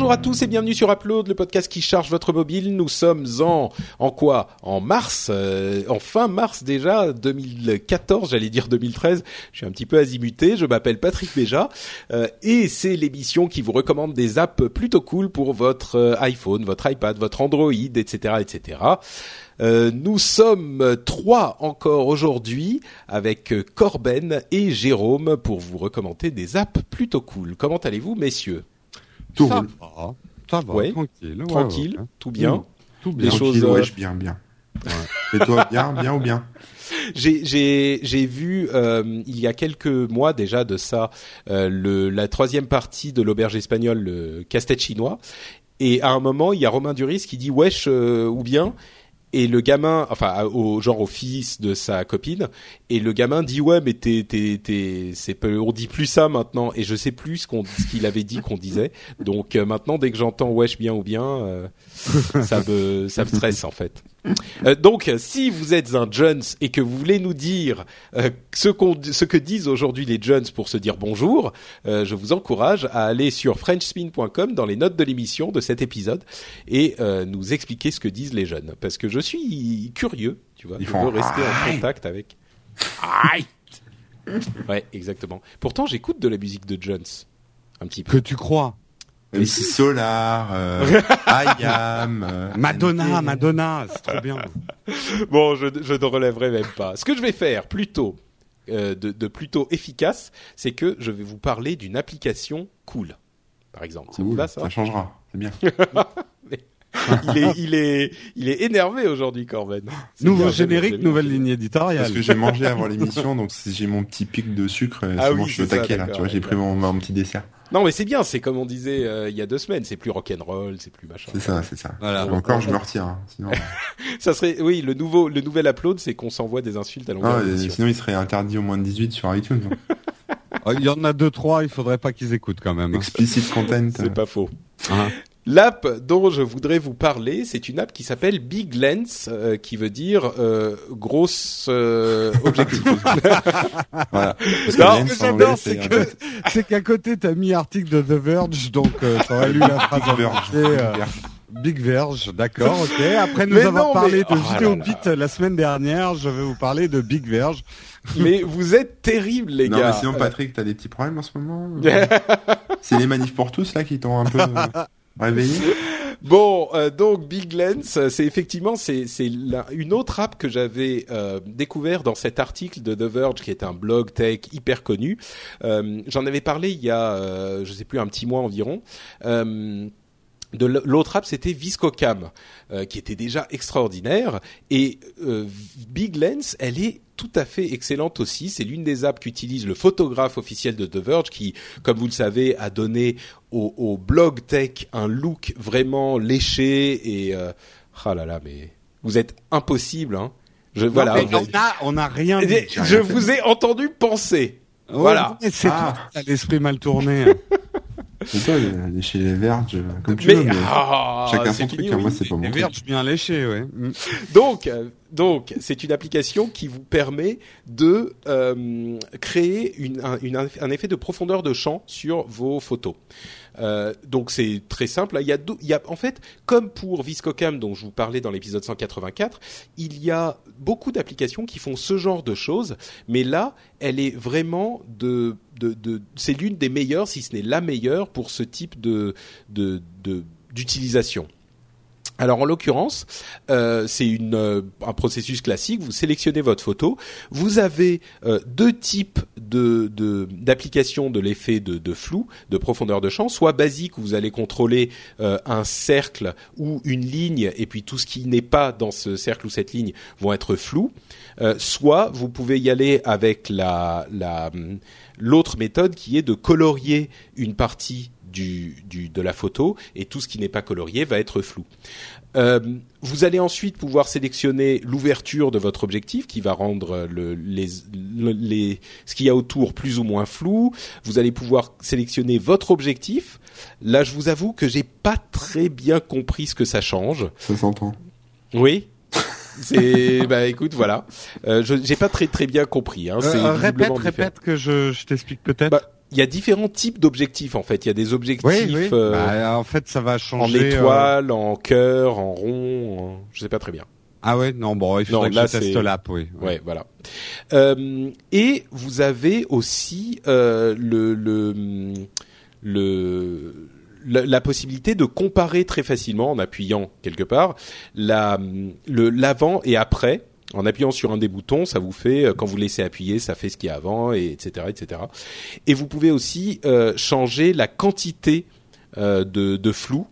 Bonjour à tous et bienvenue sur Upload, le podcast qui charge votre mobile. Nous sommes en en quoi? En mars, euh, en fin mars déjà 2014, j'allais dire 2013. Je suis un petit peu azimuté. Je m'appelle Patrick Béja euh, et c'est l'émission qui vous recommande des apps plutôt cool pour votre euh, iPhone, votre iPad, votre Android, etc., etc. Nous sommes trois encore aujourd'hui avec Corben et Jérôme pour vous recommander des apps plutôt cool. Comment allez-vous, messieurs? Tout ça roule. va, ça va, Ouais. tranquille. ouais, Tranquille, ouais. tout bien. Mm. Tout Les bien. choses, Tranquille, euh, bien, bien. Et toi, bien, bien ou bien J'ai j'ai j'ai vu euh, il y a quelques mois déjà de ça euh, le la troisième partie de l'auberge espagnole le casse-tête chinois et à un moment il y a Romain Duris qui dit wesh euh, ou bien et le gamin enfin au genre au fils de sa copine et le gamin dit ouais mais t'es t'es t'es c'est peu- on dit plus ça maintenant. Et je sais plus ce qu'on ce qu'il avait dit qu'on disait. Donc euh, maintenant dès que j'entends wesh bien ou bien euh, ça me ça me stresse en fait euh, donc, si vous êtes un Jones et que vous voulez nous dire euh, ce, qu'on, ce que disent aujourd'hui les Jones pour se dire bonjour, euh, je vous encourage à aller sur frenchspin.com dans les notes de l'émission de cet épisode et euh, nous expliquer ce que disent les jeunes. Parce que je suis curieux, tu vois, Ils je veux rester en contact avec. Ouais, exactement. Pourtant, j'écoute de la musique de Jones. Un petit peu. Que tu crois. MC Solar, euh, IAM, euh, Madonna. Madonna, c'est trop bien. Bon, je, je ne relèverai même pas. Ce que je vais faire plutôt, euh, de, de plutôt efficace, c'est que je vais vous parler d'une application cool, par exemple. Ça vous Cool, va ça? ça changera, c'est bien. il, est, il est, il est énervé aujourd'hui, Corben. Nouveau générique, nouvelle ligne éditoriale. Parce que j'ai mangé avant l'émission, donc si j'ai mon petit pic de sucre, Ah c'est bon, oui, je suis au taquet là. Tu vois, j'ai pris mon, mon petit dessert. Non, mais c'est bien. C'est comme on disait euh, il y a deux semaines. C'est plus rock'n'roll, c'est plus machin. C'est ça, c'est ça. Voilà. Encore, je me retire. hein, Sinon, Ça serait, oui, le nouveau, le nouvel upload, c'est qu'on s'envoie des insultes à longueur Ah, sinon il serait interdit au moins de 18 sur iTunes. hein. Oh, Il y en a deux, trois, il faudrait pas qu'ils écoutent quand même. hein. Explicit content. C'est pas faux. Hein. L'app dont je voudrais vous parler, c'est une app qui s'appelle Big Lens, euh, qui veut dire euh, grosse euh, objectif. Voilà. Parce Non, lens, Ce que j'adore, c'est un- que c'est qu'à côté t'as mis article de The Verge, donc euh, t'aurais lu la phrase en Verge. entier, Big Verge, d'accord, ok. Après nous Mais avoir non, parlé mais- de oh Vidéo. Beat la semaine dernière, je vais vous parler de Big Verge. mais vous êtes terribles, les Non, gars. mais sinon, Patrick, t'as des petits problèmes en ce moment C'est les manifs pour tous là qui t'ont un peu réveillé Bon, euh, donc Big Lens, c'est effectivement c'est une autre app que j'avais euh, découvert dans cet article de The Verge, qui est un blog tech hyper connu. Euh, J'en avais parlé il y a, euh, je sais plus, un petit mois environ. De l'autre app, c'était Viscocam, qui était déjà extraordinaire. Et Big Lens, elle est tout à fait excellente aussi. C'est l'une des apps qu'utilise le photographe officiel de The Verge, qui, comme vous le savez, a donné au, au blog tech un look vraiment léché et euh, ah là là, mais vous êtes impossible, hein. Je voilà. Mais on a, on a rien dit. je vous ai entendu penser. Voilà. C'est Ah. l'esprit mal tourné. C'est toi, chez les Verges, comme tu Mais, veux, mais ah, chacun c'est son truc. fini, hein, oui. Moi, c'est pas mon Les truc. Verge bien léchés, ouais. Mm. Donc, euh, donc, c'est une application qui vous permet de euh, créer une, un, une- un effet de profondeur de champ sur vos photos. Euh, donc c'est très simple. Il y a, il y a en fait, comme pour Viscocam dont je vous parlais dans l'épisode 184, il y a beaucoup d'applications qui font ce genre de choses, mais là, elle est vraiment de, c'est l'une des meilleures, si ce n'est la meilleure pour ce type d'utilisation. Alors en l'occurrence, euh, c'est euh, un processus classique. Vous sélectionnez votre photo. Vous avez euh, deux types de de- l'effet de, flou, de profondeur de champ. Soit basique où vous allez contrôler euh, un cercle ou une ligne, et puis tout ce qui n'est pas dans ce cercle ou cette ligne vont être flous. Euh, soit vous pouvez y aller avec la l'autre méthode qui est de colorier une partie du, du, de la photo et tout ce qui n'est pas colorié va être flou. Euh, vous allez ensuite pouvoir sélectionner l'ouverture de votre objectif qui va rendre le, les, les, ce qu'il y a autour plus ou moins flou. Vous allez pouvoir sélectionner votre objectif. Là, je vous avoue que j'ai pas très bien compris ce que ça change. Ça s'entend. Oui. C'est bah écoute voilà, euh, je j'ai pas très très bien compris. Hein. Euh, répète, répète que je, je t'explique peut-être. Bah, il y a différents types d'objectifs en fait. Il y a des objectifs oui, oui. euh, Bah, en fait, ça va en changer. euh, étoile, en cœur, en rond. en- Je sais pas très bien. Ah ouais, non, bon, il faudrait Non, que là, je teste l'app, oui. Ouais, voilà. Euh, et vous avez aussi euh, le, le, le la, la possibilité de comparer très facilement en appuyant quelque part la, le l'avant et après. En appuyant sur un des boutons, ça vous fait euh, quand vous laissez appuyer, ça fait ce qu'il y a avant, et etc., etc. Et vous pouvez aussi euh, changer la quantité euh, de, flou.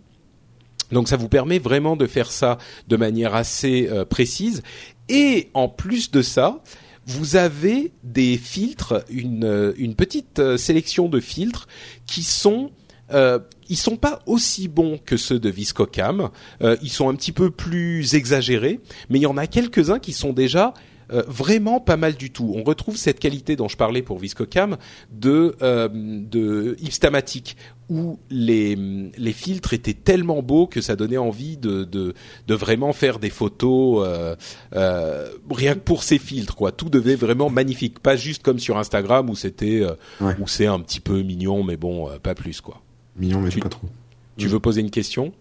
Donc ça vous permet vraiment de faire ça de manière assez précise. Et en plus de ça, vous avez des filtres, une, petite sélection de filtres qui sont euh, ils sont pas aussi bons que ceux de Viscocam. Euh, ils sont un petit peu plus exagérés, mais il y en a quelques-uns qui sont déjà euh, vraiment pas mal du tout. On retrouve cette qualité dont je parlais pour Viscocam de euh, de Hipstamatic où les les filtres étaient tellement beaux que ça donnait envie de de, de vraiment faire des photos euh, euh, rien que pour ces filtres quoi. Tout devait vraiment magnifique, pas juste comme sur Instagram où c'était euh, Ouais. où c'est un petit peu mignon mais bon euh, pas plus quoi. Mignon, mais Tu- pas trop. Tu veux poser une question?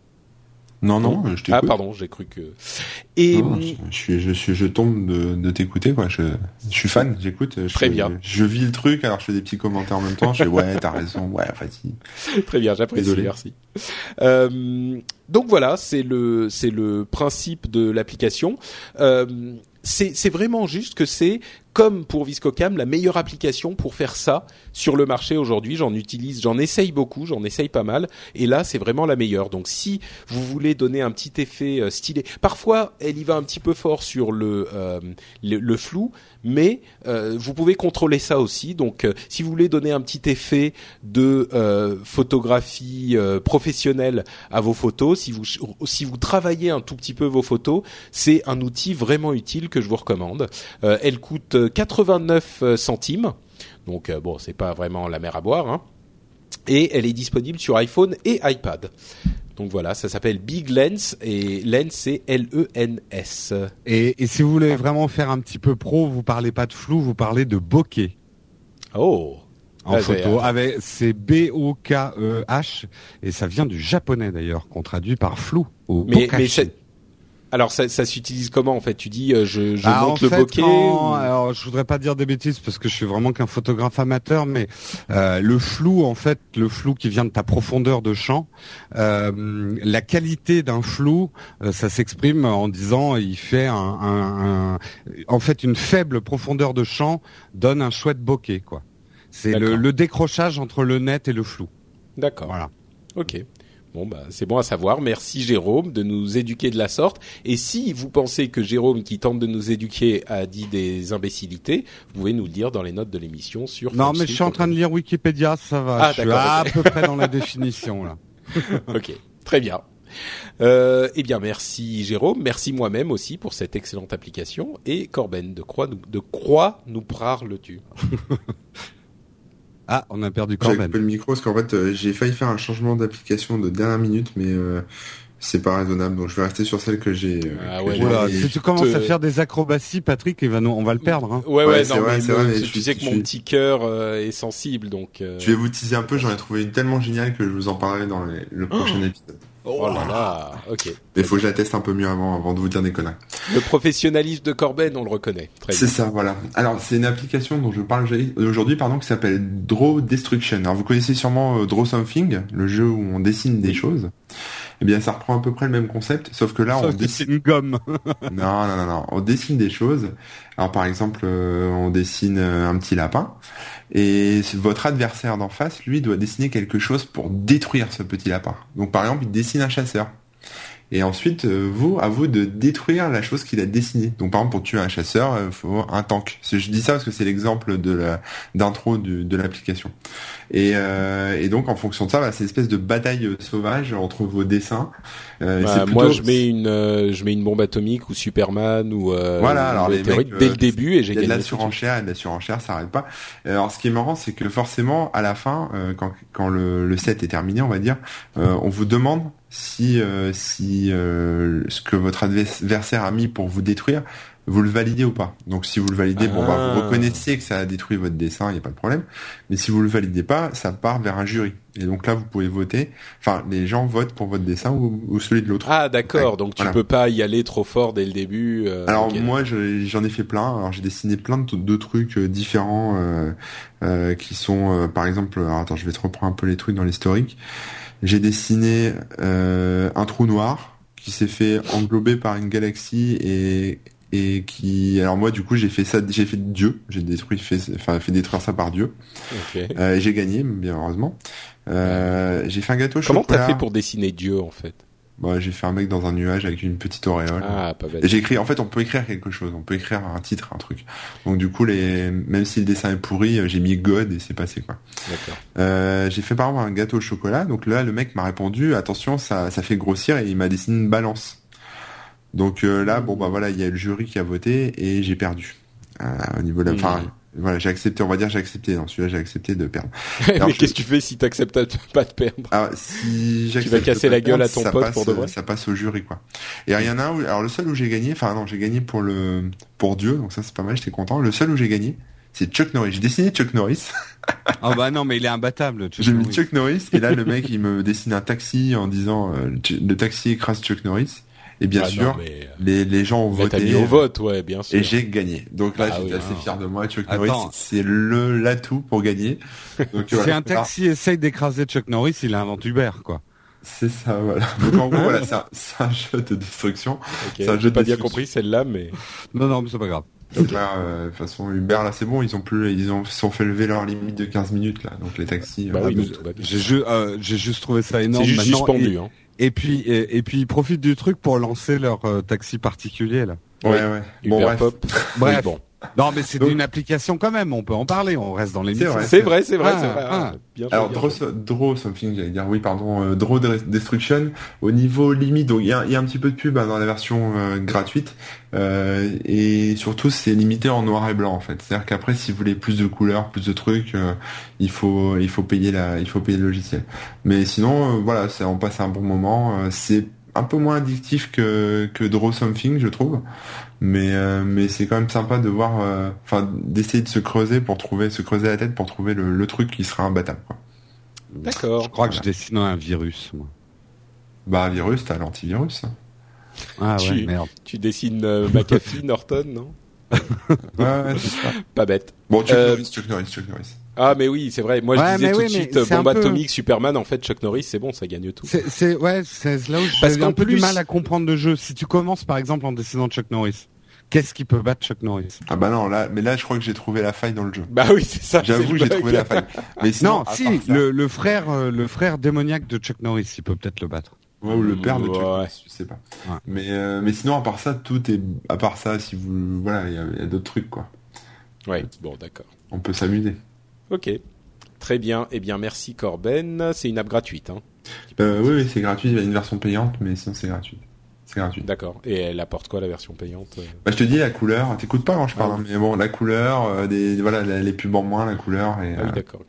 Non, non, je t'écoute. Ah pardon, j'ai cru que. Et Non, je, je suis, je suis, je tombe de, de t'écouter, quoi. Je, je suis fan, j'écoute. Très bien. Je vis le truc, alors je fais des petits commentaires en même temps. Je fais, ouais, t'as raison, ouais, vas-y. Très bien, j'apprécie, merci. Euh, donc voilà, c'est le c'est le principe de l'application. Euh, c'est c'est vraiment juste que c'est comme pour Viscocam la meilleure application pour faire ça sur le marché aujourd'hui. J'en utilise, j'en essaye beaucoup, j'en essaye pas mal, et là c'est vraiment la meilleure. Donc si vous voulez donner un petit effet euh, stylé, parfois elle y va un petit peu fort sur le euh, le, flou, mais euh, vous pouvez contrôler ça aussi. Donc euh, si vous voulez donner un petit effet de euh, photographie professionnelle à vos photos, si vous si vous travaillez un tout petit peu vos photos, c'est un outil vraiment utile que je vous recommande. Elle coûte 89 centimes, donc euh, bon, c'est pas vraiment la mer à boire, hein. et elle est disponible sur iPhone et iPad. Donc voilà, ça s'appelle Big Lens et Lens c'est E L-E-N-S. Et, et si vous voulez vraiment faire un petit peu pro, vous parlez pas de flou, vous parlez de bokeh Oh, en Ah, photo. Avec c'est B-O-K-E-H et ça vient du japonais d'ailleurs, qu'on traduit par flou. Ou mais mais c'est- alors ça, ça s'utilise comment en fait? Tu dis euh, je, je Ah, monte en le fait, bokeh quand- ou- Alors, je voudrais pas dire des bêtises parce que je suis vraiment qu'un photographe amateur, mais euh, le flou, en fait, le flou qui vient de ta profondeur de champ, euh, la qualité d'un flou, ça s'exprime en disant il fait un, un- un- en fait, une faible profondeur de champ donne un chouette bokeh, quoi. C'est le décrochage entre le net et le flou. D'accord. Voilà. Ok. Bon bah c'est bon à savoir. Merci Jérôme de nous éduquer de la sorte. Et si vous pensez que Jérôme qui tente de nous éduquer a dit des imbécilités, vous pouvez nous le dire dans les notes de l'émission sur. Non, mais je suis en train de lire Wikipédia, ça va. Ah, je suis à peu près dans la définition là. ok, très bien. Euh, eh bien, merci Jérôme, merci moi-même aussi pour cette excellente application. Et Corben, de quoi nous, de quoi nous parles-tu Ah, on a perdu J'ai Corben. coupé le micro parce qu'en fait, euh, j'ai failli faire un changement d'application de dernière minute, mais euh, c'est pas raisonnable. Donc je vais rester sur celle que j'ai. euh, Ah ouais, Et si tu commences te- à faire des acrobaties, Patrick, il va nous, on va le perdre. Hein. Ouais, Ouais, ouais, c'est non, vrai, mais, c'est vrai, mais tu je suis- sais que je mon suis- petit cœur euh, est sensible, donc. euh, Je vais vous teaser un peu, j'en ai trouvé une tellement géniale que je vous en parlerai dans les- le prochain épisode. Oh là là, ok. Mais il faut que je la teste un peu mieux avant, avant de vous dire des conneries. Le professionnalisme de Corben, on le reconnaît. C'est ça, voilà. Alors, c'est une application dont je parle aujourd'hui- pardon, qui s'appelle Draw Destruction. Alors, vous connaissez sûrement euh, Draw Something, le jeu où on dessine des choses. Eh bien, ça reprend à peu près le même concept, sauf que là, on que dessine. c'est une gomme. Non, non, non, non. On dessine des choses. Alors, par exemple, euh, on dessine euh, un petit lapin. Et votre adversaire d'en face, lui, doit dessiner quelque chose pour détruire ce petit lapin. Donc, par exemple, il dessine un chasseur. Et ensuite, euh, vous, à vous de détruire la chose qu'il a dessinée. Donc, par exemple, pour tuer un chasseur, il faut un tank. Je dis ça parce que c'est l'exemple de la d'intro de l'application. Et, euh, et, donc, en fonction de ça, bah, c'est une espèce de bataille sauvage entre vos dessins. Euh, bah, Moi, je mets une, euh, je mets une bombe atomique ou Superman ou euh, voilà. Alors les mecs, dès le début et j'ai gagné. De la surenchère, de la surenchère, ça arrête pas. Alors, ce qui est marrant, c'est que forcément, à la fin, quand, quand le, le set est terminé, on va dire, on vous demande si si ce que votre adversaire a mis pour vous détruire vous le validez ou pas. Donc si vous le validez, bon bah vous ah. reconnaissez que ça a détruit votre dessin, il n'y a pas de problème. Mais si vous le validez pas, ça part vers un jury. Et donc là, vous pouvez voter. Enfin, les gens votent pour votre dessin ou, celui de l'autre. Ah d'accord. donc tu peux pas y aller trop fort dès le début. Euh, Alors moi, j'en ai fait plein. Alors j'ai dessiné plein de, trucs euh, différents euh, euh, qui sont, par exemple, attends, je vais te reprendre un peu les trucs dans l'historique. J'ai dessiné un trou noir qui s'est fait englober par une galaxie et et qui alors moi du coup j'ai fait ça j'ai fait Dieu. J'ai détruit fait enfin fait détruire ça par Dieu. Euh, et j'ai gagné bien heureusement. Euh, j'ai fait un gâteau comment t'as fait pour dessiner Dieu en fait? Bah, j'ai fait un mec dans un nuage avec une petite auréole. Ah, pas bête. j'ai écrit, en fait, on peut écrire quelque chose, on peut écrire un titre, un truc. Donc du coup, les, même si le dessin est pourri, j'ai mis God et c'est passé quoi. D'accord. Euh, j'ai fait par exemple un gâteau au chocolat. Donc là, le mec m'a répondu, attention, ça, ça fait grossir et il m'a dessiné une balance. Donc euh, là, bon bah voilà, il y a le jury qui a voté et j'ai perdu. Euh, au niveau de la, enfin, voilà, j'ai accepté, on va dire j'ai accepté. Dans celui-là, j'ai accepté de perdre. Mais qu'est-ce que tu fais si t'acceptes pas de perdre? Ah, Si tu vas casser la gueule à ton pote pour de vrai? Ça passe au jury quoi. Et il y en a un, où, alors le seul où j'ai gagné, enfin non, j'ai gagné pour le pour Dieu, donc ça c'est pas mal, j'étais content. Le seul où j'ai gagné, c'est Chuck Norris. J'ai dessiné Chuck Norris. Ah bah non, mais il est imbattable. J'ai mis Chuck Norris et là le mec il me dessine un taxi en disant euh, le taxi écrase Chuck Norris. Et bien ah, sûr, euh, les, les gens ont voté. Mis au vote, ouais, bien sûr. Et j'ai gagné. Donc là, ah j'étais assez fier de moi. Chuck Norris, c'est le l'atout pour gagner. si un taxi essaye d'écraser Chuck Norris, il invente Uber, quoi. C'est ça, voilà. Donc en gros, voilà, c'est un, jeu de destruction. Okay. J'ai pas bien compris celle-là, mais. Non, non, mais c'est pas grave. Donc là, euh, de toute façon, Uber, là, c'est bon, ils ont plus, ils ont, sont fait lever leur limite de 15 minutes, là. Donc les taxis. Bah euh, oui, j'ai euh, juste trouvé ça énorme. C'est juste suspendu, hein. Et puis et, puis ils profitent du truc pour lancer leur euh, taxi particulier là. Ouais ouais. Bon bref. bref. bon. Non mais c'est une application quand même, on peut en parler, on reste dans l'émission. C'est vrai, c'est vrai, c'est vrai. Ah, ah. Alors Draw, Draw something, j'allais dire oui pardon, euh, Draw Destruction au niveau limite, donc il y a, y a, un petit peu de pub hein, dans la version euh, gratuite euh, et surtout c'est limité en noir et blanc en fait. C'est-à-dire qu'après si vous voulez plus de couleurs, plus de trucs, euh, il faut il faut payer la il faut payer le logiciel. Mais sinon voilà, on passe un bon moment, c'est un peu moins addictif que, que Draw Something, je trouve. Mais, euh, mais c'est quand même sympa de voir, euh, enfin, d'essayer de se creuser pour trouver, se creuser la tête pour trouver le, truc qui sera imbattable. D'accord. Je crois que je dessine un virus, moi. Bah, un virus, t'as l'antivirus. Hein. Ah ouais, tu, merde. Tu dessines euh, McAfee, Norton, non? Ouais, c'est ça. Pas bête. Bon, Chuck Norris, Chuck Norris, Chuck Norris. Ah mais oui, c'est vrai. Moi je disais tout de suite bombe atomique, Superman. En fait, Chuck Norris, c'est bon, ça gagne tout. C'est ouais, c'est là où j'ai un peu du mal à comprendre le jeu. Si tu commences par exemple en dessinant Chuck Norris, qu'est-ce qui peut battre Chuck Norris? Ah bah non, là, mais là je crois que j'ai trouvé la faille dans le jeu. Bah oui, c'est ça. J'avoue, j'ai trouvé la faille. Mais sinon, non, si le, le, frère, euh, le frère démoniaque de Chuck Norris, il peut peut-être le battre. Ouais, ou le père de Chuck Norris, je sais pas. Mais euh, mais sinon à part ça, tout est à part ça, si vous voilà, il y a, a d'autres trucs quoi. Ouais, bon d'accord. On peut s'amuser. Ok. Très bien. Eh bien, merci Corben. C'est une app gratuite. Hein, euh, oui, oui c'est gratuit. Il y a une version payante, mais sinon c'est gratuit. C'est gratuit. D'accord. Et elle apporte quoi la version payante euh? Bah, Je te dis la couleur. T'écoutes pas quand je parle, ah hein, mais bon, la couleur, euh, des, voilà, les pubs en moins, la couleur. Et, ah oui, d'accord.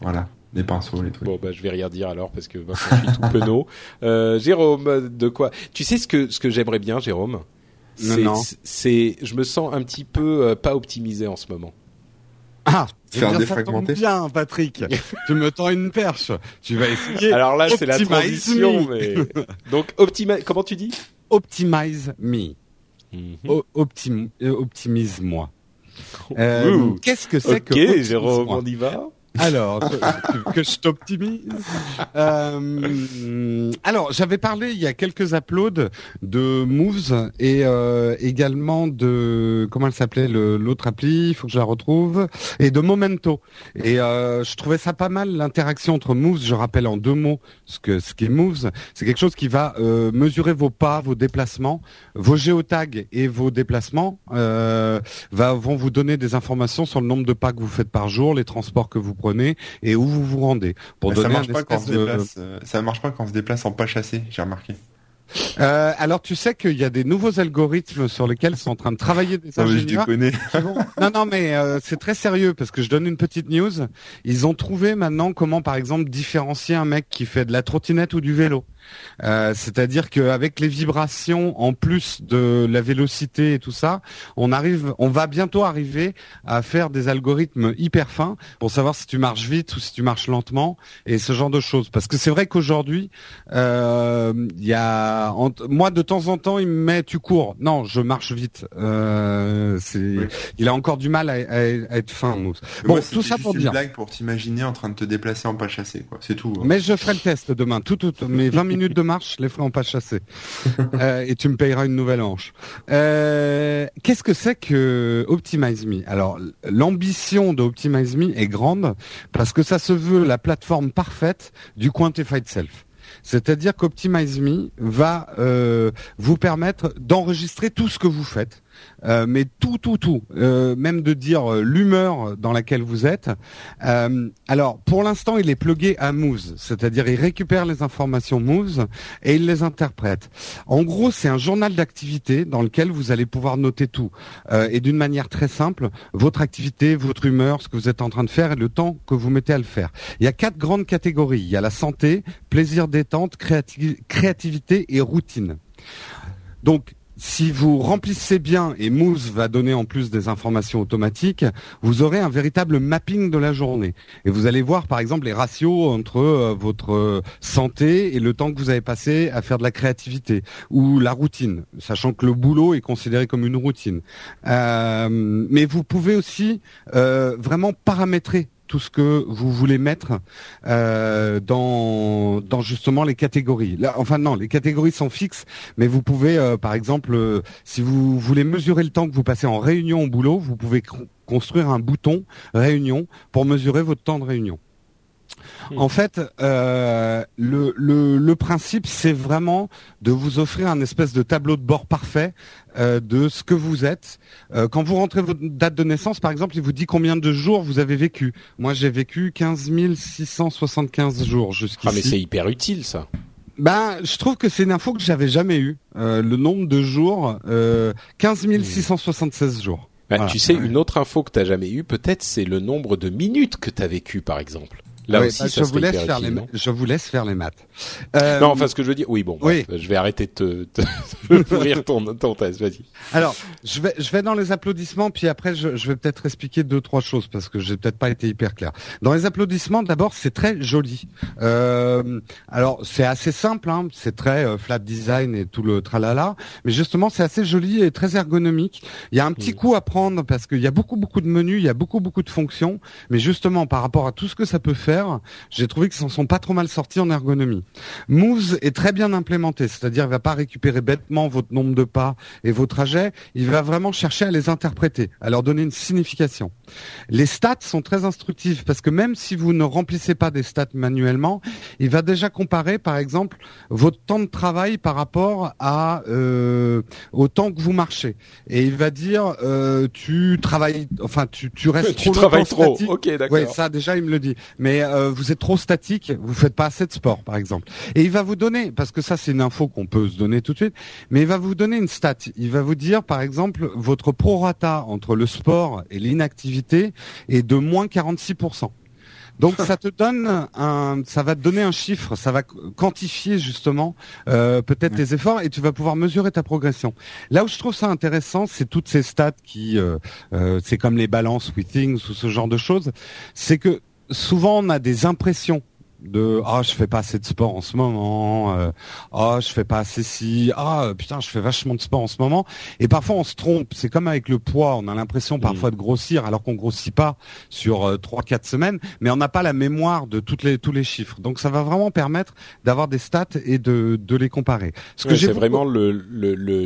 Voilà. Les pinceaux, les trucs. Bon, bah, je vais rien dire alors parce que je suis tout penaud. Jérôme, de quoi? Tu sais ce que ce que j'aimerais bien, Jérôme? C'est, je me sens un petit peu pas optimisé en ce moment. Ah, faire eh défragmenter. bien, Patrick. tu me tends une perche. Tu vas essayer. Alors là, c'est la transition, mais donc optimize. Comment tu dis? Optimize me. Mm optimise moi. Euh, qu'est-ce que c'est que Ok, Jérôme, on y va. Alors, que je t'optimise. Euh, alors, j'avais parlé il y a quelques uploads de Moves et euh, également de comment elle s'appelait l'autre appli. Il faut que je la retrouve et de Momento. Et euh, je trouvais ça pas mal l'interaction entre Moves. Je rappelle en deux mots ce que ce qu'est Moves. C'est quelque chose qui va mesurer vos pas, vos déplacements, vos géotags et vos déplacements. Va, vont vous donner des informations sur le nombre de pas que vous faites par jour, les transports que vous prenez et où vous vous rendez. Pour donner ça marche pas quand on se déplace. Euh, ça marche pas quand on se déplace en pas chassé. J'ai remarqué. Euh, alors tu sais qu'il y a des nouveaux algorithmes sur lesquels sont en train de travailler des ingénieurs. Ah je non, non, mais euh, c'est très sérieux parce que je donne une petite news. Ils ont trouvé maintenant comment, par exemple, différencier un mec qui fait de la trottinette ou du vélo. Euh, c'est-à-dire qu'avec les vibrations, en plus de la vélocité et tout ça, on arrive, on va bientôt arriver à faire des algorithmes hyper fins pour savoir si tu marches vite ou si tu marches lentement et ce genre de choses. Parce que c'est vrai qu'aujourd'hui, euh, il y a, moi de temps en temps, il me met tu cours. Non, je marche vite. Euh, il a encore du mal à, être fin. Bon, tout ça pour dire. blague pour t'imaginer en train de te déplacer en pas chassé, quoi. C'est tout. Hein. Mais je ferai le test demain. Tout, tout, mes 20 minutes de marche, les ferai pas chasser. euh, et tu me payeras une nouvelle hanche. Euh, Qu'est-ce que c'est que Optimize Me? Alors, l'ambition de Optimize Me est grande parce que ça se veut la plateforme parfaite du Quantified Self. C'est-à-dire qu'Optimize Me va euh, vous permettre d'enregistrer tout ce que vous faites euh, mais tout, tout, tout, euh, même de dire euh, l'humeur dans laquelle vous êtes. alors, pour l'instant, il est plugué à Moves, c'est-à-dire il récupère les informations Moves et il les interprète. En gros, c'est un journal d'activité dans lequel vous allez pouvoir noter tout et d'une manière très simple, votre activité, votre humeur, ce que vous êtes en train de faire et le temps que vous mettez à le faire. Il y a quatre grandes catégories. Il y a la santé, plaisir détente, créativité et routine. Donc, si vous remplissez bien, et Moose va donner en plus des informations automatiques, vous aurez un véritable mapping de la journée. Et vous allez voir par exemple les ratios entre euh, votre euh, santé et le temps que vous avez passé à faire de la créativité ou la routine, sachant que le boulot est considéré comme une routine. Euh, mais vous pouvez aussi vraiment paramétrer tout ce que vous voulez mettre euh, dans, dans justement les catégories. Là, enfin non, les catégories sont fixes, mais vous pouvez, euh, par exemple, euh, si vous voulez mesurer le temps que vous passez en réunion au boulot, vous pouvez construire un bouton réunion pour mesurer votre temps de réunion. Hmm. En fait, euh, le, le, principe, c'est vraiment de vous offrir un espèce de tableau de bord parfait euh, de ce que vous êtes. Euh, quand vous rentrez votre date de naissance, par exemple, il vous dit combien de jours vous avez vécu. Moi, j'ai vécu 15 675 jours jusqu'ici. Ah, mais c'est hyper utile, ça. Ben, je trouve que c'est une info que j'avais jamais eue. le nombre de jours, 15 676 jours. Ben, Tu sais, une autre info que tu n'as jamais eue, peut-être, c'est le nombre de minutes que tu as véu, par exemple. Là aussi, bah, je vous laisse faire les je vous laisse faire les maths. Euh... Non, enfin ce que je veux dire, oui bon, oui. je vais arrêter de te, pourrir ton, ton thèse, vas-y. Alors, je vais je vais dans les applaudissements, puis après je, je vais peut-être expliquer deux trois choses parce que j'ai peut-être pas été hyper clair. Dans les applaudissements, d'abord c'est très joli. Euh, alors c'est assez simple, hein, c'est très euh, flat design et tout le tralala, mais justement c'est assez joli et très ergonomique. Il y a un petit coup à prendre parce qu'il y a beaucoup beaucoup de menus, il y a beaucoup beaucoup de fonctions, mais justement par rapport à tout ce que ça peut faire j'ai trouvé qu'ils s'en sont pas trop mal sortis en ergonomie. Moves est très bien implémenté, c'est-à-dire il va pas récupérer bêtement votre nombre de pas et vos trajets, il va vraiment chercher à les interpréter, à leur donner une signification. Les stats sont très instructives parce que même si vous ne remplissez pas des stats manuellement, il va déjà comparer par exemple votre temps de travail par rapport à euh, au temps que vous marchez et il va dire euh, tu travailles enfin tu tu restes tu travailles trop. OK, d'accord. Oui, ça déjà il me le dit. Mais euh, vous êtes trop statique, vous faites pas assez de sport, par exemple. Et il va vous donner, parce que ça c'est une info qu'on peut se donner tout de suite, mais il va vous donner une stat. Il va vous dire, par exemple, votre prorata entre le sport et l'inactivité est de moins 46%. Donc ça te donne un, ça va te donner un chiffre, ça va quantifier justement euh, peut-être tes efforts et tu vas pouvoir mesurer ta progression. Là où je trouve ça intéressant, c'est toutes ces stats qui, euh, euh, c'est comme les balances with things ou ce genre de choses, c'est que souvent on a des impressions de ah je fais pas assez de sport en ce moment, euh, ah je fais pas assez si, ah putain je fais vachement de sport en ce moment. Et parfois on se trompe. C'est comme avec le poids, on a l'impression parfois de grossir alors qu'on grossit pas sur trois quatre semaines, mais on n'a pas la mémoire de toutes les tous les chiffres. Donc ça va vraiment permettre d'avoir des stats et de de les comparer. Ce que j'ai vraiment le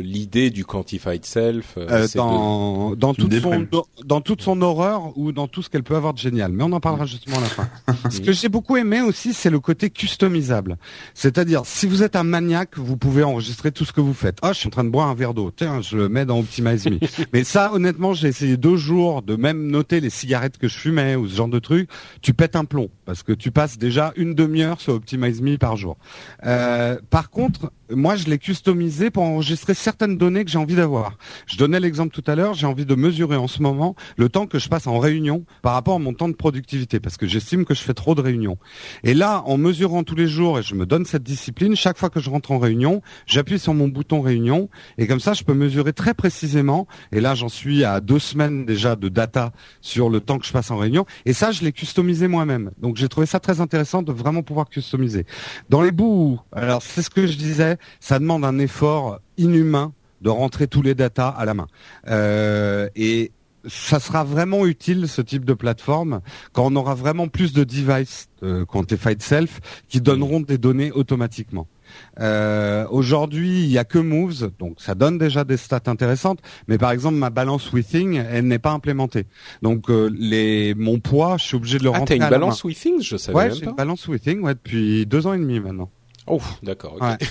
l'idée du quantified self. dans dans toute son dans toute son horreur ou dans tout ce qu'elle peut avoir de génial. Mais on en parlera justement à la fin. ce que j'ai beaucoup aimé aussi, c'est le côté customisable. C'est-à-dire, si vous êtes un maniaque, vous pouvez enregistrer tout ce que vous faites. Ah, je suis en train de boire un verre d'eau. Tiens, je le mets dans Optimize Me. Mais ça, honnêtement, j'ai essayé deux jours de même noter les cigarettes que je fumais ou ce genre de trucs. Tu pètes un plomb parce que tu passes déjà une demi-heure sur Optimize Me par jour. Euh, par contre, moi, je l'ai customisé pour enregistrer certaines données que j'ai envie d'avoir. Je donnais l'exemple tout à l'heure, j'ai envie de mesurer en ce moment le temps que je passe en réunion par rapport à mon temps de productivité, parce que j'estime que je fais trop de réunions. Et là, en mesurant tous les jours, et je me donne cette discipline, chaque fois que je rentre en réunion, j'appuie sur mon bouton réunion, et comme ça, je peux mesurer très précisément, et là, j'en suis à deux semaines déjà de data sur le temps que je passe en réunion, et ça, je l'ai customisé moi-même. Donc, j'ai trouvé ça très intéressant de vraiment pouvoir customiser. Dans les bouts, alors c'est ce que je disais, ça demande un effort inhumain de rentrer tous les datas à la main. Euh, et ça sera vraiment utile ce type de plateforme quand on aura vraiment plus de devices euh, quantified self qui donneront des données automatiquement. Euh, Aujourd'hui, il y a que Moves, donc ça donne déjà des stats intéressantes. Mais par exemple, ma balance Withing, elle n'est pas implémentée. Donc euh, les mon poids, je suis obligé de le rentrer. Ah, t'as une balance Withing, je savais ouais, j'ai une balance Withing, ouais, depuis deux ans et demi maintenant. Oh, d'accord. Okay.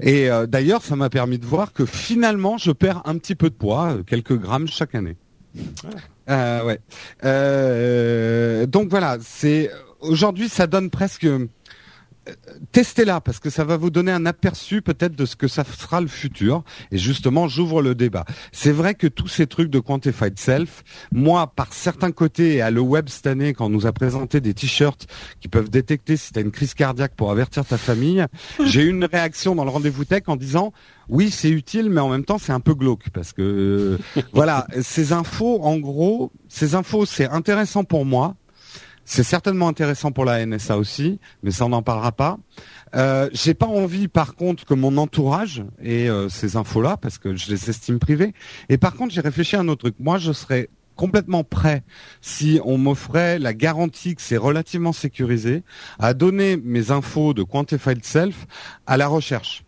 Et euh, d'ailleurs, ça m'a permis de voir que finalement, je perds un petit peu de poids, euh, quelques grammes chaque année. Euh, ouais. Euh, donc voilà, c'est aujourd'hui, ça donne presque testez-la parce que ça va vous donner un aperçu peut-être de ce que ça sera le futur. Et justement, j'ouvre le débat. C'est vrai que tous ces trucs de quantified self, moi, par certains côtés, à le web cette année, quand on nous a présenté des t-shirts qui peuvent détecter si tu as une crise cardiaque pour avertir ta famille, j'ai eu une réaction dans le rendez-vous tech en disant oui, c'est utile, mais en même temps, c'est un peu glauque parce que voilà, ces infos, en gros, ces infos, c'est intéressant pour moi c'est certainement intéressant pour la NSA aussi, mais ça on n'en parlera pas. Euh, J'ai pas envie, par contre, que mon entourage ait euh, ces infos-là, parce que je les estime privées. Et par contre, j'ai réfléchi à un autre truc. Moi, je serais complètement prêt si on m'offrait la garantie que c'est relativement sécurisé à donner mes infos de Quantified Self à la recherche.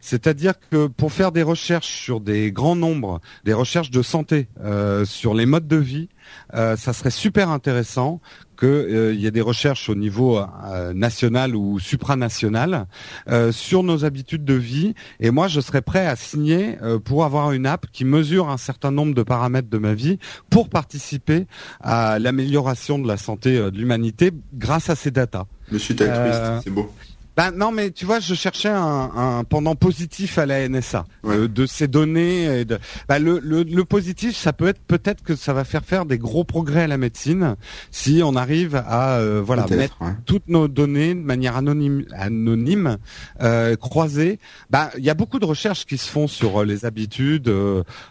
C'est-à-dire que pour faire des recherches sur des grands nombres, des recherches de santé, euh, sur les modes de vie, euh, ça serait super intéressant qu'il euh, y ait des recherches au niveau euh, national ou supranational euh, sur nos habitudes de vie. Et moi, je serais prêt à signer pour avoir une app qui mesure un certain nombre de paramètres de ma vie pour participer à l'amélioration de la santé de l'humanité grâce à ces datas. Monsieur suis c'est beau. Ben non, mais tu vois, je cherchais un, un pendant positif à la NSA euh, de, ces données. Et de, bah, le, le, le, positif, ça peut être peut-être que ça va faire faire des gros progrès à la médecine si on arrive à euh, voilà mettre toutes nos données de manière anonyme, anonyme euh, croisées. Bah, il y a beaucoup de recherches qui se font sur euh, les habitudes,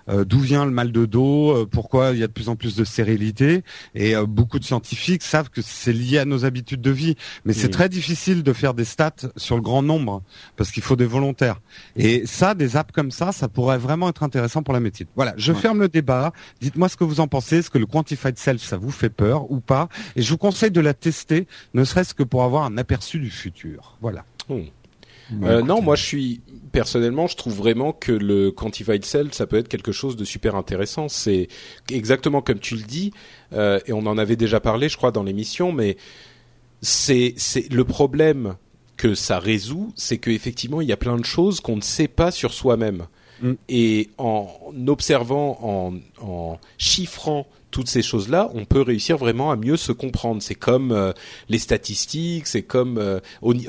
d'où vient le mal de dos, pourquoi il y a de plus en plus de stérilité, et beaucoup de scientifiques savent que c'est lié à nos habitudes de vie. Mais c'est très difficile de faire des stats sur le grand nombre parce qu'il faut des volontaires. Et ça, des apps comme ça, ça pourrait vraiment être intéressant pour la médecine. Voilà, je ferme le débat. Dites-moi ce que vous en pensez. Est-ce que le quantified self, ça vous fait peur ou pas? Et je vous conseille de la tester, ne serait-ce que pour avoir un aperçu du futur. Voilà. Hmm. Euh, non, moi je suis personnellement, je trouve vraiment que le quantified self, ça peut être quelque chose de super intéressant. C'est exactement comme tu le dis, euh, et on en avait déjà parlé, je crois, dans l'émission, mais c'est c'est le problème que ça résout, c'est qu'effectivement, il y a plein de choses qu'on ne sait pas sur soi-même. Mm. Et en observant, en, en chiffrant toutes ces choses-là, on peut réussir vraiment à mieux se comprendre. C'est comme euh, les statistiques, c'est comme, euh,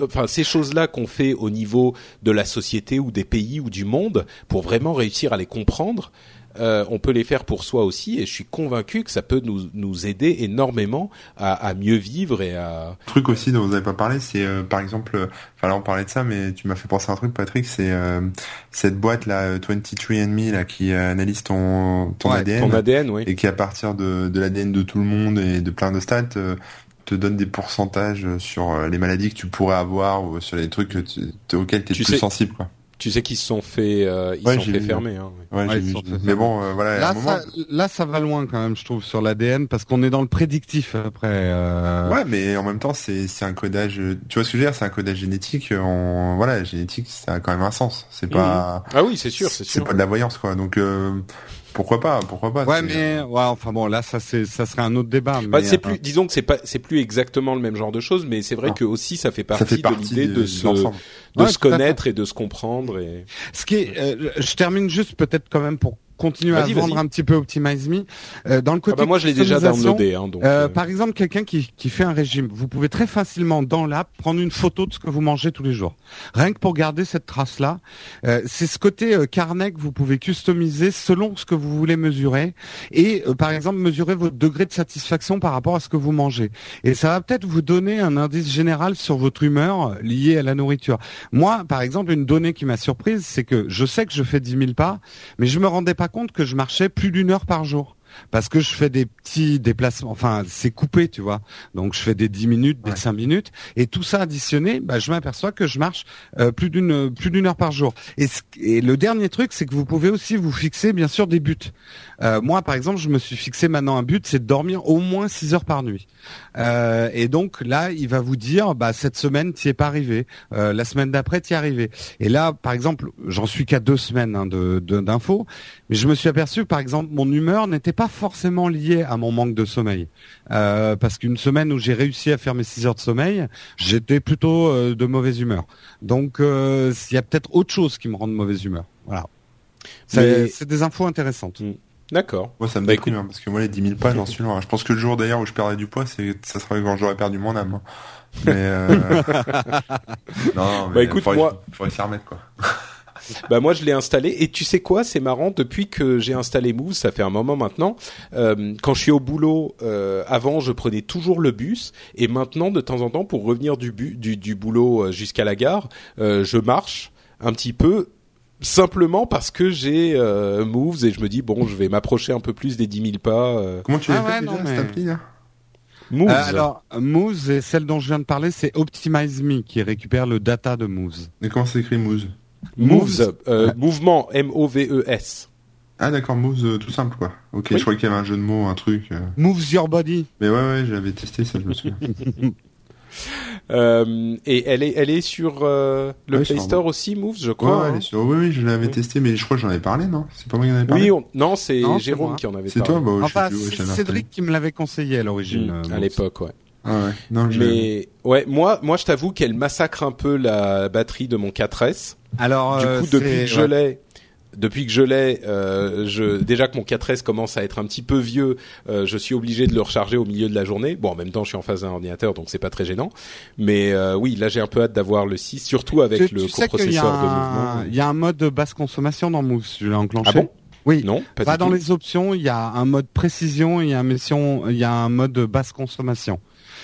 enfin, ces choses-là qu'on fait au niveau de la société ou des pays ou du monde pour vraiment réussir à les comprendre. Euh, on peut les faire pour soi aussi, et je suis convaincu que ça peut nous, nous aider énormément à, à mieux vivre et à. truc aussi dont vous n'avez pas parlé, c'est euh, par exemple, enfin là on parlait de ça, mais tu m'as fait penser à un truc, Patrick, c'est euh, cette boîte là, 23andMe là, qui analyse ton ton ADN, ton ADN, oui. et qui à partir de, de l'ADN de tout le monde et de plein de stats te donne des pourcentages sur les maladies que tu pourrais avoir ou sur les trucs auxquels tu es plus sensible, quoi. Tu sais qu'ils se sont fait, euh, ils sont fait fermer. Hein, ouais. Ouais, mais bon, euh, voilà. Là, ça, là, ça va loin quand même, je trouve, sur l'ADN, parce qu'on est dans le prédictif après. Euh... Ouais, mais en même temps, c'est c'est un codage. Tu vois ce que je veux dire C'est un codage génétique. On, voilà, génétique, ça a quand même un sens. C'est pas. Ah oui, c'est sûr, c'est sûr. C'est pas de la voyance, quoi. Donc. Euh pourquoi pas Pourquoi pas Ouais, mais ouais, enfin bon, là, ça c'est, ça serait un autre débat. Bah, c'est plus, disons que c'est pas, c'est plus exactement le même genre de choses, mais c'est vrai que aussi ça fait partie, de l'idée de, se, de se connaître et de se comprendre. Et... Ce qui est, euh, je termine juste peut-être quand même pour continuer à vendre un petit peu Optimize Me. Euh, dans le côté ah bah moi, je l'ai déjà downloadé. Hein, donc, euh, euh, Par exemple, quelqu'un qui, qui fait un régime, vous pouvez très facilement dans l'app prendre une photo de ce que vous mangez tous les jours. Rien que pour garder cette trace-là. Euh, c'est ce côté euh, carnet que vous pouvez customiser selon ce que vous voulez mesurer et par exemple mesurer votre degré de satisfaction par rapport à ce que vous mangez. Et ça va peut-être vous donner un indice général sur votre humeur liée à la nourriture. Moi, par exemple, une donnée qui m'a surprise, c'est que je sais que je fais 10 000 pas, mais je me rendais pas compte que je marchais plus d'une heure par jour parce que je fais des petits déplacements. Enfin, c'est coupé, tu vois. Donc, je fais des 10 minutes, des 5 minutes, et tout ça additionné, bah, je m'aperçois que je marche euh, plus d'une plus d'une heure par jour. Et, et le dernier truc, c'est que vous pouvez aussi vous fixer, bien sûr, des buts. Euh, moi, par exemple, je me suis fixé maintenant un but, c'est de dormir au moins 6 heures par nuit. Euh, et donc là, il va vous dire, bah cette semaine, tu es pas arrivé. Euh, la semaine d'après, tu es arrivé. Et là, par exemple, j'en suis qu'à deux semaines hein, de d'infos, mais je me suis aperçu, par exemple, mon humeur n'était pas forcément liée à mon manque de sommeil, euh, parce qu'une semaine où j'ai réussi à faire mes 6 heures de sommeil, j'étais plutôt euh, de mauvaise humeur. Donc, euh, il y a peut-être autre chose qui me rend de mauvaise humeur. Voilà. C'est des infos intéressantes. Mm. D'accord. Moi, ça me bah, déprime, hein, parce que moi, les 10 000 pas, j'en suis loin. Je pense que le jour d'ailleurs où je perdrai du poids, c'est, ça sera quand j'aurai perdu mon âme. Hein. Mais, euh... non, mais bah, écoute, faudrait, moi, faudrait s'y remettre, quoi. bah moi je l'ai installé et tu sais quoi? C'est marrant depuis que j'ai installé Move ça fait un moment maintenant euh, quand je suis au boulot euh, avant je prenais toujours le bus et maintenant de temps en temps pour revenir du, bu du, du boulot euh, jusqu'à la gare euh, je marche un petit peu simplement parce que j'ai euh, Moves et je me dis bon je vais m'approcher un peu plus des 10 000 pas. Euh. Comment tu ah fait déjà cette appli là? Moves. Euh, alors Moves et celle dont je viens de parler c'est Optimize Me qui récupère le data de Moves. Mais comment s'écrit Moves Moves, euh, mouvement M O V E S. Ah d'accord, Moves tout simple quoi. Ok, je croyais qu'il y avait un jeu de mots, un truc. Moves your body. Mais ouais ouais, j'avais testé ça, je me souviens. Euh, et elle est, elle est sur euh, le Play Store aussi, Moves, je crois. Ouais, elle est sur... Oui, oui, je l'avais testé, mais je crois que j'en avais parlé, non? C'est pas moi qui en avais parlé? Oui, non, c'est Jérôme qui en avait parlé. C'est toi, bah, enfin, c'est Cédric qui me l'avait conseillé à l'origine. Mmh, à l'époque, ouais. Ah ouais. Non, mais ouais, moi, moi, je t'avoue qu'elle massacre un peu la batterie de mon 4S. Alors, du coup, depuis que je l'ai, depuis que je l'ai, euh, je, déjà que mon 4S commence à être un petit peu vieux, euh, je suis obligé de le recharger au milieu de la journée. Bon, en même temps, je suis en face d'un ordinateur, donc c'est pas très gênant. Mais euh, oui, là, j'ai un peu hâte d'avoir le 6, surtout avec le coprocesseur de mouvement. Il y a un mode basse consommation dans Move, je l'ai enclenché. Ah bon? Oui. Non. Pas bah, dans les options, il y a un mode précision, il y a un mission, il y a un mode basse consommation.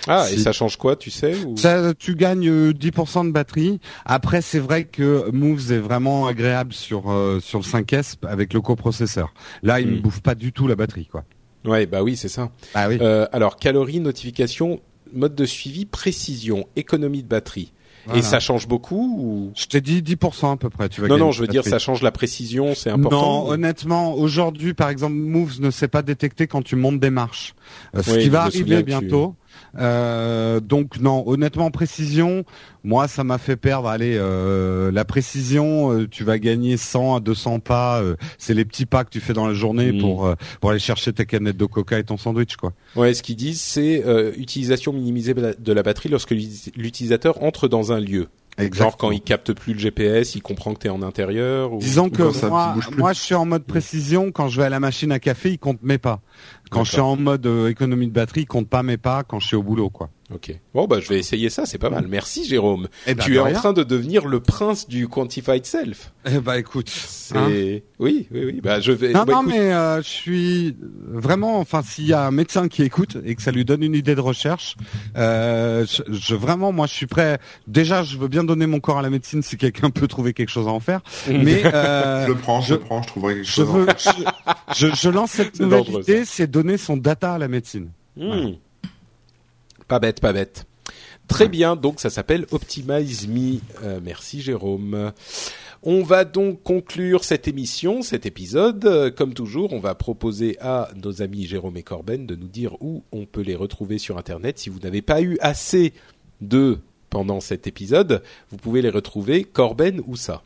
Ah, et ça change quoi, tu sais ou... ça, Tu gagnes 10% euh, de batterie. Après, c'est vrai que Moves est vraiment agréable sur euh, sur le 5S avec le coprocesseur. Là, il ne hmm. bouffe pas du tout la batterie, quoi. Ouais, bah oui, c'est ça. Ah oui. Euh, alors, calories, notification, mode de suivi, précision, économie de batterie. Et ça change beaucoup ou Je t'ai dit 10% à peu près. Tu vas non, non, je veux dire, ça change la précision, c'est important. Non, honnêtement, aujourd'hui, par exemple, Moves ne sait pas détecter quand tu montes des marches. ce qui va arriver bientôt. Euh, donc non, honnêtement, précision, moi ça m'a fait perdre. Allez, euh, la précision, euh, tu vas gagner 100 à 200 pas. c'est les petits pas que tu fais dans la journée mm. pour pour aller chercher ta canette de coca et ton sandwich, quoi. Ouais, ce qu'ils disent, c'est utilisation minimisée de la batterie lorsque l'utilisateur entre dans un lieu. Exactement. Genre quand il capte plus le GPS, il comprend que tu es en intérieur. Ou... Disons que moi, moi, je suis en mode précision. Quand je vais à la machine à café, il compte mes pas. Quand je suis en mode euh, économie de batterie, compte pas mes pas quand je suis au boulot, quoi. Ok. Bon bah je vais essayer ça, c'est pas mal. Merci Jérôme. Eh ben, tu es en train de devenir le prince du quantified self. Eh bah écoute, hein oui, oui, oui. Bah je vais. Non, bah, non mais euh, je suis vraiment. Enfin, s'il y a un médecin qui écoute et que ça lui donne une idée de recherche, euh, je, vraiment, moi, je suis prêt. Déjà, je veux bien donner mon corps à la médecine si quelqu'un peut trouver quelque chose à en faire. mais euh, je le prends, je, le prends, je trouverai quelque chose. Veux, je, je, lance cette nouvelle idée, c'est donner son data à la médecine. Hmm. Pas bête, pas bête. Très bien, donc ça s'appelle Optimize Me. Euh, merci Jérôme. On va donc conclure cette émission, cet épisode. Euh, Comme toujours, on va proposer à nos amis Jérôme et Corben de nous dire où on peut les retrouver sur Internet. Si vous n'avez pas eu assez de pendant cet épisode, vous pouvez les retrouver. Corben, où ça?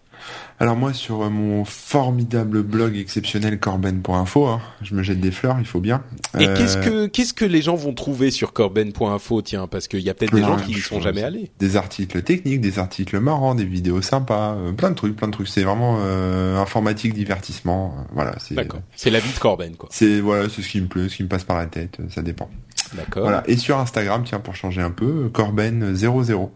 Alors moi sur euh, mon formidable blog exceptionnel corben.info, hein, je me jette des fleurs, il faut bien. Et Euh, qu'est-ce que qu'est-ce que les gens vont trouver sur corben.info Tiens, parce qu'il y a peut-être des gens qui n'y sont jamais allés. des articles techniques, des articles marrants, des vidéos sympas, euh, plein de trucs, plein de trucs. C'est vraiment euh, informatique, divertissement. voilà, c'est D'accord. C'est la vie de Corben, quoi. c'est voilà, c'est ce qui me plaît, ce qui me passe par la tête, ça dépend. D'accord. Voilà. Et sur Instagram, tiens, pour changer un peu, Corben00.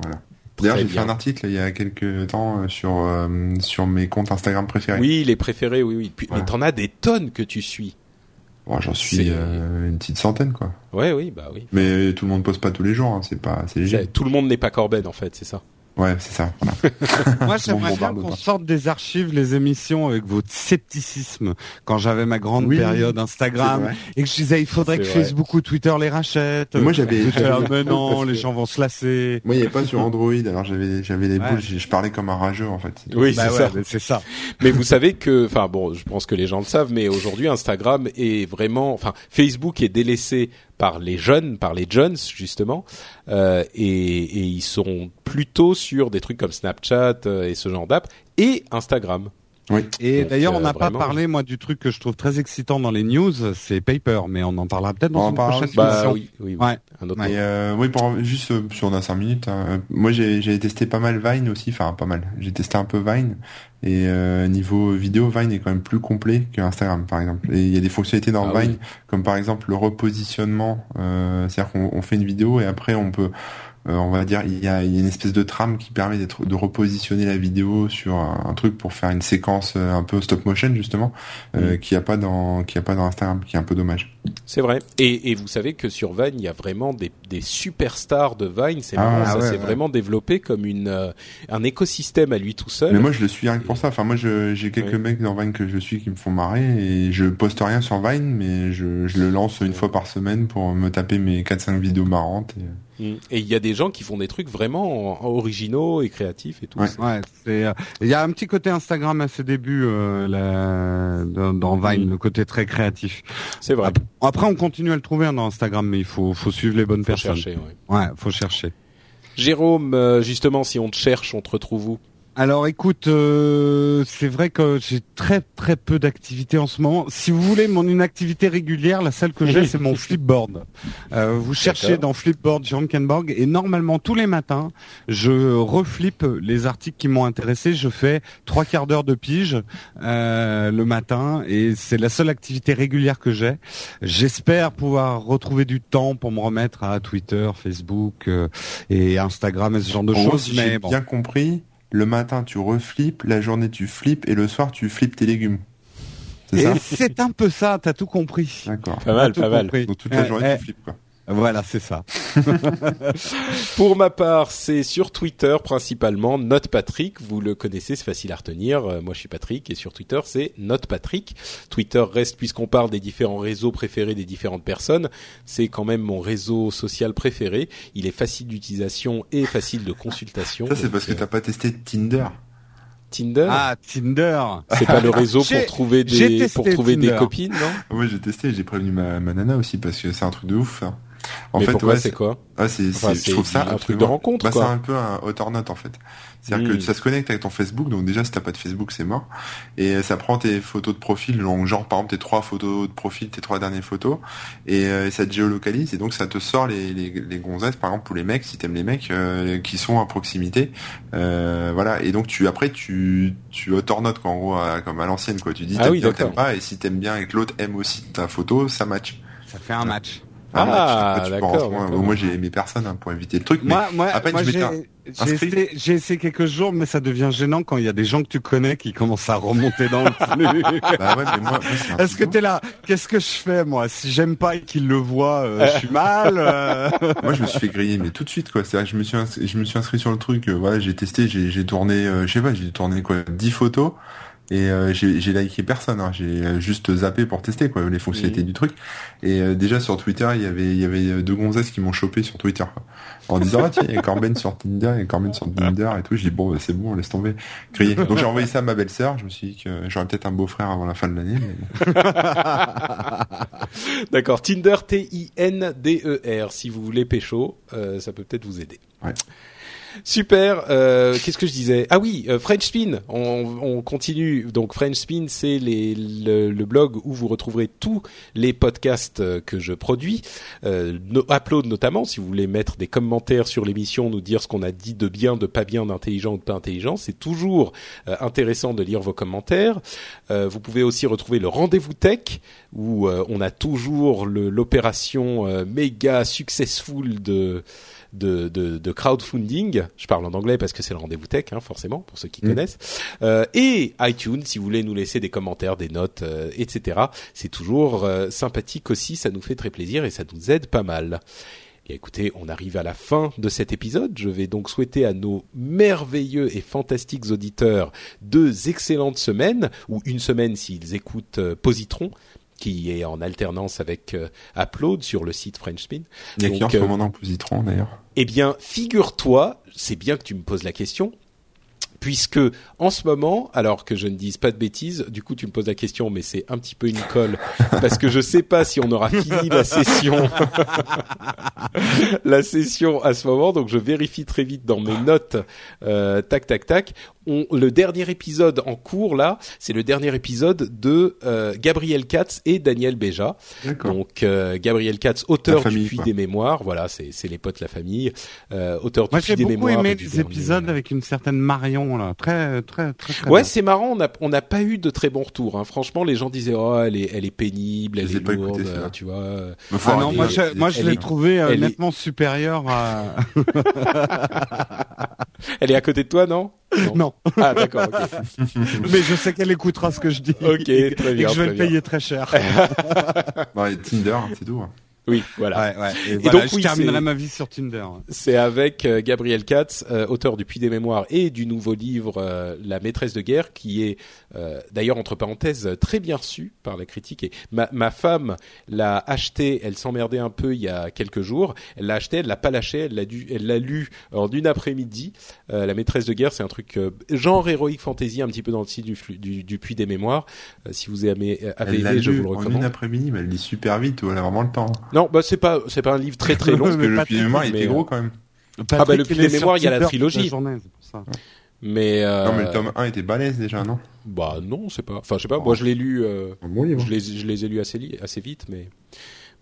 Voilà. D'ailleurs, j'ai fait un article il y a quelques temps euh, sur euh, sur mes comptes Instagram préférés. Oui, les préférés, oui, oui. Puis. Mais t'en as des tonnes que tu suis. Bon, J'en suis euh, une petite centaine, quoi. Ouais, oui, bah oui. Mais tout le monde poste pas tous les jours, hein, c'est pas, c'est léger. Tout le monde n'est pas Corben, en fait, c'est ça. Ouais, c'est ça. Voilà. Moi, j'aimerais bon, bien qu'on sorte des archives, les émissions avec votre scepticisme. Quand j'avais ma grande Oui, période Instagram et que je disais il faudrait que vrai. Facebook ou Twitter les rachètent. Moi, j'avais- là, j'avais- mais non, les gens vont se lasser. Moi, il n'y avait pas sur Android, alors j'avais j'avais les Ouais. boules, je, parlais comme un rageux en fait. Oui, Bah c'est ouais, ça. mais c'est ça. Mais vous savez que, enfin bon, je pense que les gens le savent, mais aujourd'hui Instagram est vraiment, enfin Facebook est délaissé par les jeunes, par les jeunes justement, euh, et, et ils sont plutôt sur des trucs comme Snapchat euh, et ce genre d'app et Instagram. Et Donc, d'ailleurs, on euh, n'a pas vraiment. parlé, moi, du truc que je trouve très excitant dans les news, c'est Paper, mais on en parlera peut-être On dans en une parlera prochaine. Bah émission. oui, oui, oui. Ouais. Un autre. Et euh, oui, pour juste euh, si on a 5 minutes, hein, moi j'ai j'ai testé pas mal Vine aussi, enfin pas mal. J'ai testé un peu Vine et euh, niveau vidéo, Vine est quand même plus complet que Instagram par exemple. Et il y a des fonctionnalités dans Ah Vine oui. comme par exemple le repositionnement, euh, c'est-à-dire qu'on on fait une vidéo et après on peut euh, on va dire il y a, il y a une espèce de trame qui permet de repositionner la vidéo sur un, un truc pour faire une séquence euh, un peu stop motion justement euh, Mm. qui a pas dans qui a pas dans Instagram qui est un peu dommage. C'est vrai. Et, et vous savez que sur Vine, il y a vraiment des, des superstars de Vine. C'est Ah, ça s'est ouais. vraiment développé comme une euh, un écosystème à lui tout seul. Mais moi je le suis rien que pour ça. Enfin moi j'ai quelques mecs dans Vine que je suis qui me font marrer et je poste rien sur Vine mais je, je le lance une fois par semaine pour me taper mes 4-5 vidéos marrantes. Et... Mm. Et il y a des gens qui font des trucs vraiment en- originaux et créatifs et tout. Ouais. Ouais, c'est. euh, Il y a un petit côté Instagram à ses débuts euh, là, dans, dans Vine, Mm. le côté très créatif. C'est vrai. Ap- Après, on continue à le trouver hein, dans Instagram, mais il faut, faut suivre les bonnes Faut personnes. chercher, ouais. Ouais, faut chercher. Jérôme, euh, justement, si on te cherche, on te retrouve où? Alors écoute, euh, c'est vrai que j'ai très très peu d'activité en ce moment. Si vous voulez mon une activité régulière, la seule que j'ai c'est mon flipboard. Euh, vous cherchez dans flipboard Jean Kenborg et normalement tous les matins, je reflippe les articles qui m'ont intéressé. Je fais trois quarts d'heure de pige euh, le matin et c'est la seule activité régulière que j'ai. J'espère pouvoir retrouver du temps pour me remettre à Twitter, Facebook euh, et Instagram et ce genre de choses. si mais j'ai bon. bien compris, le matin tu reflippes, la journée tu flippes et le soir tu flippes tes légumes. C'est Et ça? c'est un peu ça, t'as tout compris. D'accord. Pas mal, pas mal. Donc toute la journée eh, tu flippes quoi. Voilà, c'est ça. Pour ma part, c'est sur Twitter principalement Note Patrick. Vous le connaissez, c'est facile à retenir. Euh, moi, je suis Patrick et sur Twitter, c'est Note Patrick. Twitter reste puisqu'on parle des différents réseaux préférés des différentes personnes. C'est quand même mon réseau social préféré. Il est facile d'utilisation et facile de consultation. Ça c'est parce que euh, t'as pas testé Tinder. Tinder. Ah, Tinder. c'est pas le réseau pour trouver des pour trouver des copines, non? Ouais j'ai testé, j'ai prévenu ma, ma nana aussi parce que c'est un truc de ouf. ça. En Mais fait, ouais, c'est quoi Ah, c'est, Enfin, c'est- je trouve ça c'est un truc de rencontre, Bah, quoi. c'est un peu un hot or not en fait. C'est-à-dire Mm. que ça se connecte avec ton Facebook, donc déjà si t'as pas de Facebook c'est mort. Et euh, ça prend tes photos de profil, donc genre par exemple tes trois photos de profil, tes trois dernières photos, et, euh, et ça te géolocalise et donc ça te sort les, les, les gonzesses par exemple ou les mecs si t'aimes les mecs euh, qui sont à proximité. Euh, voilà et donc tu après tu tu hot or not quoi en gros à- comme à l'ancienne quoi. Tu dis Ah t'aimes oui, bien, d'accord. t'aimes pas et si t'aimes bien et que l'autre aime aussi ta photo, ça match. Ça fait un match. Ah, d'accord. Moi j'ai aimé personne hein, pour éviter le truc. mais Moi, moi, à peine moi, je j'ai, essayé, essayé quelques jours, mais ça devient gênant quand il y a des gens que tu connais qui commencent à remonter dans le flux. Bah ouais, mais moi, moi, c'est Est-ce que t'es là? Qu'est-ce que je fais moi? Si j'aime pas et qu'ils le voient, euh, je suis mal. euh. Moi, je me suis fait griller, mais tout de suite, quoi. C'est-à-dire que je me suis, inscrit, je me suis inscrit sur le truc. euh, voilà, j'ai testé, j'ai, j'ai tourné, euh, je sais pas, j'ai tourné quoi, 10 photos. Et euh, j'ai j'ai liké personne. Hein. J'ai euh, juste zappé pour tester quoi les fonctionnalités du truc. Et euh, déjà sur Twitter, il y avait il y avait deux gonzesses qui m'ont chopé sur Twitter quoi. en disant ah tiens il y a Corben sur Tinder, il y a Corben sur Tinder et tout. Je dis bon bah, c'est bon, laisse tomber. Crier. Donc j'ai envoyé ça à ma belle-sœur. Je me suis dit que j'aurais peut-être un beau-frère avant la fin de l'année. Mais... D'accord, Tinder T-I-N-D-E-R. Si vous voulez pécho, euh, ça peut peut-être vous aider. Ouais. Super. Euh, Qu'est-ce que je disais? Ah oui, euh, French Spin. On, on continue. Donc French Spin, c'est le, le blog où vous retrouverez tous les podcasts euh, que je produis. Euh, upload notamment, si vous voulez mettre des commentaires sur l'émission, nous dire ce qu'on a dit de bien, de pas bien, d'intelligent ou de pas intelligent. C'est toujours euh, intéressant de lire vos commentaires. Euh, vous pouvez aussi retrouver le rendez-vous tech où on a toujours l'opération méga successful de de, de, de crowdfunding. Je parle en anglais parce que c'est le rendez-vous tech, hein, forcément, pour ceux qui Mm. connaissent. Euh, et iTunes, si vous voulez nous laisser des commentaires, des notes, euh, etc. C'est toujours euh, sympathique aussi, ça nous fait très plaisir et ça nous aide pas mal. Et écoutez, on arrive à la fin de cet épisode. Je vais donc souhaiter à nos merveilleux et fantastiques auditeurs deux excellentes semaines, ou une semaine s'ils écoutent euh, Positron, qui est en alternance avec euh, Upload sur le site French Spin. Il y a qui en ce euh, moment dans Positron d'ailleurs. Eh bien, figure-toi, c'est bien que tu me poses la question, puisque en ce moment, alors que je ne dise pas de bêtises, du coup tu me poses la question, mais c'est un petit peu une colle, parce que je sais pas si on aura fini la session, la session à ce moment, donc je vérifie très vite dans mes notes, euh, tac tac tac. On, le dernier épisode en cours là, c'est le dernier épisode de euh, Gabriel Katz et Daniel Béja. Donc euh, Gabriel Katz, auteur famille, du Puits des Mémoires, voilà, c'est les potes, la famille, auteur du Moi Puits j'ai des beaucoup Mémoires. aimé les épisodes avec une certaine Marion là, très très très très. Ouais, c'est marrant, on n'a on n'a pas eu de très bons retours. Hein. Franchement, les gens disaient oh elle est elle est pénible, elle est lourde, tu vois. Ah non, moi hein. je, moi je elle l'ai est- trouvé euh, elle est- nettement supérieur à. Elle est à côté de toi, non? Non, Ah d'accord. mais je sais qu'elle écoutera ce que je dis. Ok, et, très et bien, que je vais le payer très cher. Ouais, Tinder, c'est tout. Oui, voilà. ouais, ouais. Et, Et voilà, donc, je oui, terminerai c'est- ma vie sur Tinder. C'est avec euh, Gabriel Katz, euh, auteur du Puits des Mémoires et du nouveau livre euh, La maîtresse de guerre, qui est euh, d'ailleurs entre parenthèses très bien reçu par la critique. Et ma, ma femme l'a acheté, elle s'emmerdait un peu il y a quelques jours. Elle l'a acheté, elle l'a pas lâché, elle l'a dû, elle l'a lu en une après-midi. Euh, la maîtresse de guerre, c'est un truc euh, genre héroïque fantasy, un petit peu dans le style du, du, du Puits des Mémoires. Euh, si vous avez, avez Elle l'a aimé, je lu vous le en une recommande. après-midi, mais elle lit super vite, ou elle a vraiment le temps. Non, bah c'est pas, c'est pas un livre très très long. Parce que le Patrick, pied mémoire, il était gros quand même. bah, le Patrick, il des est sur Mémoires, il y a la trilogie. journée, c'est pour ça. Mais euh, Non, mais le tome 1 était balèze déjà, non? Bah non, c'est pas. Enfin, je sais pas. Oh. Moi, je l'ai lu. euh, bon livre. je les, je les ai lus assez, li- assez vite, mais.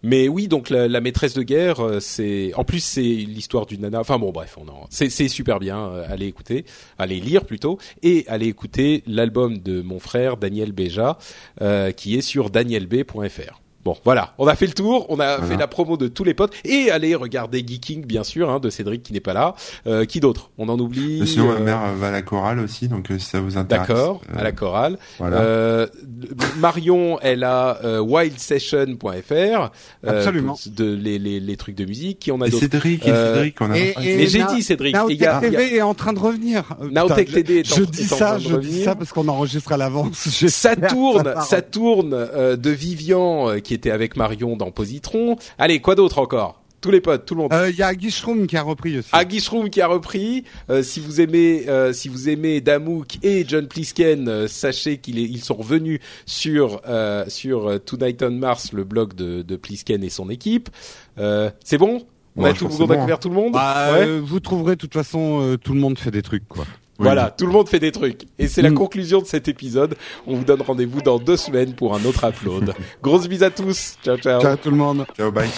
Mais oui, donc la, la maîtresse de guerre, euh, c'est. En plus, c'est l'histoire d'une nana. Enfin bon, bref, on en. C'est, c'est super bien. euh, allez écouter, allez lire plutôt, et allez écouter l'album de mon frère Daniel Béja, euh, qui est sur danielb.fr. Bon, voilà, on a fait le tour, on a Voilà. fait la promo de tous les potes, et allez regarder Geeking, bien sûr, hein, de Cédric qui n'est pas là. Euh, qui d'autre? On en oublie. Sinon, euh, ma mère va à la chorale aussi, donc euh, si ça vous intéresse. D'accord, euh, à la chorale. Voilà. Euh, Marion, elle a euh, wildsession.fr. euh, Absolument. de, les, les, les trucs de musique. Qui on a Cédric, et Cédric, on a et- et- Mais j'ai dit Cédric. Naotech y a- il y a- TV est en train de revenir. Naotech TD est je, en- je est dis en ça, train de je dis ça parce qu'on enregistre à l'avance. ça tourne, ça tourne euh, de Vivian euh, qui était avec Marion dans Positron. Allez, quoi d'autre encore? Tous les potes, tout le monde. Euh, Il y a Guichroom qui a repris aussi. Agishroom qui a repris. Euh, si vous aimez, euh, si vous aimez Damouk et John Plisken, euh, sachez qu'ils ils sont revenus sur euh, sur euh, Tonight on Mars, le blog de, de Plisken et son équipe. Euh, c'est bon? On Ouais, a tout, on a couvert tout le monde? Bah, Ouais. euh, vous trouverez de toute façon, euh, tout le monde fait des trucs quoi. Voilà, tout le monde fait des trucs. Et c'est la Mm. conclusion de cet épisode. On vous donne rendez-vous dans deux semaines pour un autre upload. Grosse bise à tous. Ciao, ciao. Ciao tout le monde. Ciao, bye.